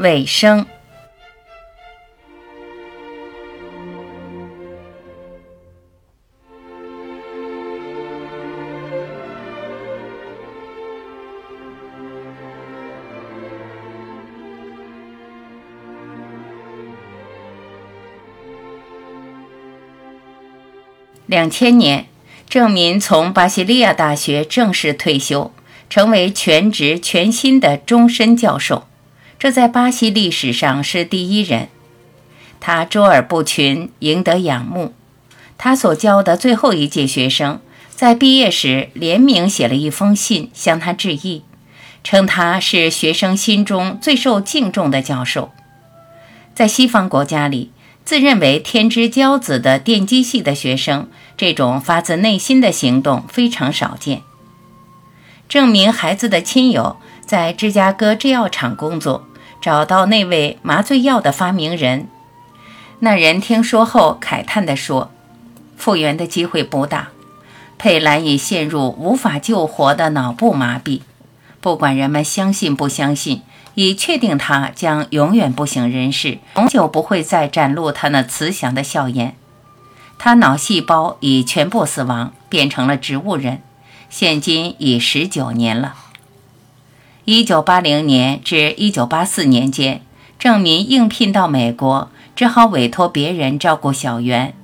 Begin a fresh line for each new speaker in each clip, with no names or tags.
尾声。两千年，郑民从巴西利亚大学正式退休，成为全职全新的终身教授。这在巴西历史上是第一人。他卓尔不群，赢得仰慕。他所教的最后一届学生，在毕业时联名写了一封信向他致意，称他是学生心中最受敬重的教授。在西方国家里。自认为天之骄子的电机系的学生，这种发自内心的行动非常少见。证明孩子的亲友在芝加哥制药厂工作，找到那位麻醉药的发明人。那人听说后慨叹地说：“复原的机会不大，佩兰已陷入无法救活的脑部麻痹。不管人们相信不相信。”已确定他将永远不省人事，永久不会再展露他那慈祥的笑颜。他脑细胞已全部死亡，变成了植物人，现今已十九年了。一九八零年至一九八四年间，郑民应聘到美国，只好委托别人照顾小袁，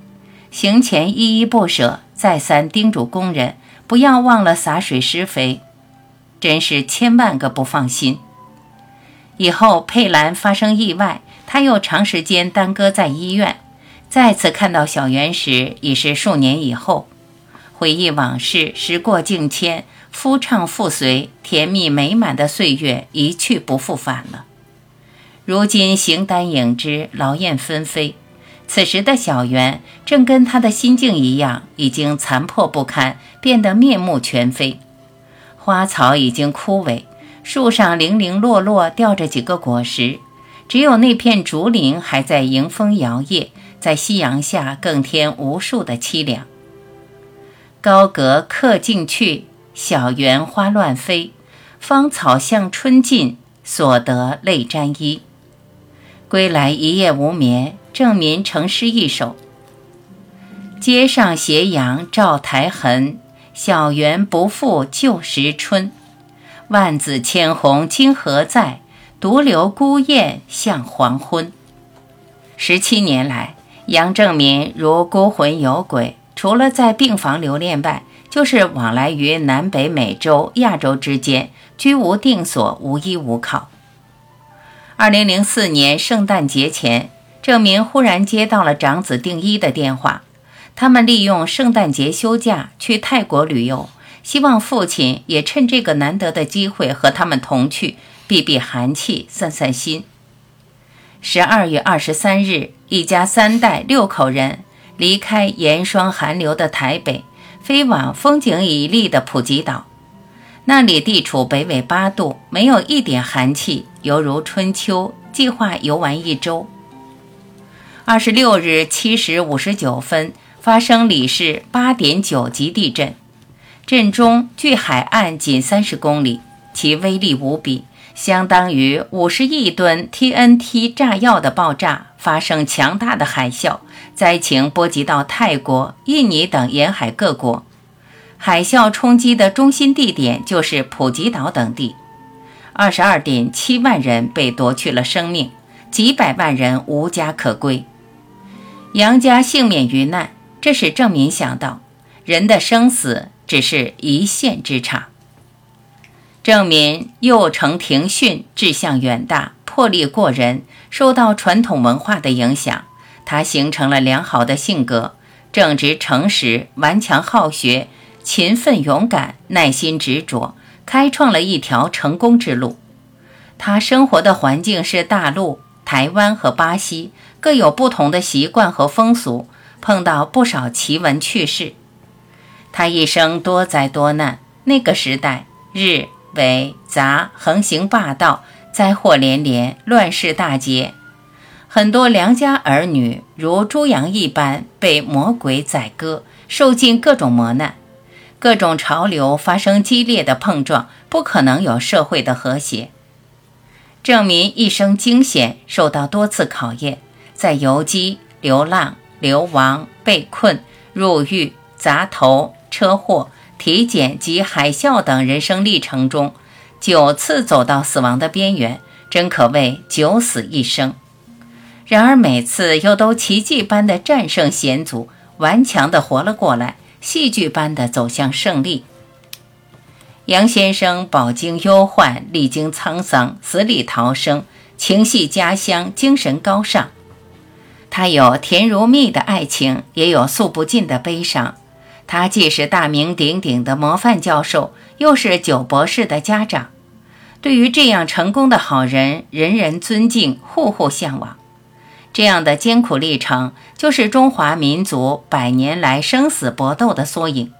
行前依依不舍，再三叮嘱工人不要忘了洒水施肥，真是千万个不放心。以后佩兰发生意外，他又长时间耽搁在医院。再次看到小袁时，已是数年以后。回忆往事，时过境迁，夫唱妇随，甜蜜美满的岁月一去不复返了。如今形单影只，劳燕分飞。此时的小园正跟他的心境一样，已经残破不堪，变得面目全非。花草已经枯萎。树上零零落落掉着几个果实，只有那片竹林还在迎风摇曳，在夕阳下更添无数的凄凉。高阁客尽去，小园花乱飞，芳草向春尽，所得泪沾衣。归来一夜无眠，郑民成诗一首：街上斜阳照苔痕，小园不复旧时春。万紫千红今何在？独留孤雁向黄昏。十七年来，杨正民如孤魂有鬼，除了在病房留恋外，就是往来于南北美洲、亚洲之间，居无定所，无依无靠。二零零四年圣诞节前，郑民忽然接到了长子定一的电话，他们利用圣诞节休假去泰国旅游。希望父亲也趁这个难得的机会和他们同去，避避寒气，散散心。十二月二十三日，一家三代六口人离开严霜寒流的台北，飞往风景绮丽的普吉岛。那里地处北纬八度，没有一点寒气，犹如春秋。计划游玩一周。二十六日七时五十九分，发生里氏八点九级地震。震中距海岸仅三十公里，其威力无比，相当于五十亿吨 TNT 炸药的爆炸，发生强大的海啸，灾情波及到泰国、印尼等沿海各国。海啸冲击的中心地点就是普吉岛等地，二十二点七万人被夺去了生命，几百万人无家可归。杨家幸免于难，这使郑民想到人的生死。只是一线之差。郑民幼承庭训，志向远大，魄力过人，受到传统文化的影响，他形成了良好的性格，正直诚实，顽强好学，勤奋勇敢，耐心执着，开创了一条成功之路。他生活的环境是大陆、台湾和巴西，各有不同的习惯和风俗，碰到不少奇闻趣事。他一生多灾多难，那个时代日伪杂横行霸道，灾祸连连，乱世大劫，很多良家儿女如猪羊一般被魔鬼宰割，受尽各种磨难，各种潮流发生激烈的碰撞，不可能有社会的和谐。郑民一生惊险，受到多次考验，在游击、流浪、流亡、被困、入狱、砸头、车祸、体检及海啸等人生历程中，九次走到死亡的边缘，真可谓九死一生。然而每次又都奇迹般的战胜险阻，顽强地活了过来，戏剧般的走向胜利。杨先生饱经忧患，历经沧桑，死里逃生，情系家乡，精神高尚。他有甜如蜜的爱情，也有诉不尽的悲伤。他既是大名鼎鼎的模范教授，又是九博士的家长。对于这样成功的好人，人人尊敬，户户向往。这样的艰苦历程，就是中华民族百年来生死搏斗的缩影。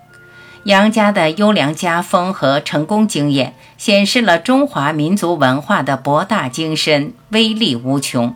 杨家的优良家风和成功经验，显示了中华民族文化的博大精深、威力无穷。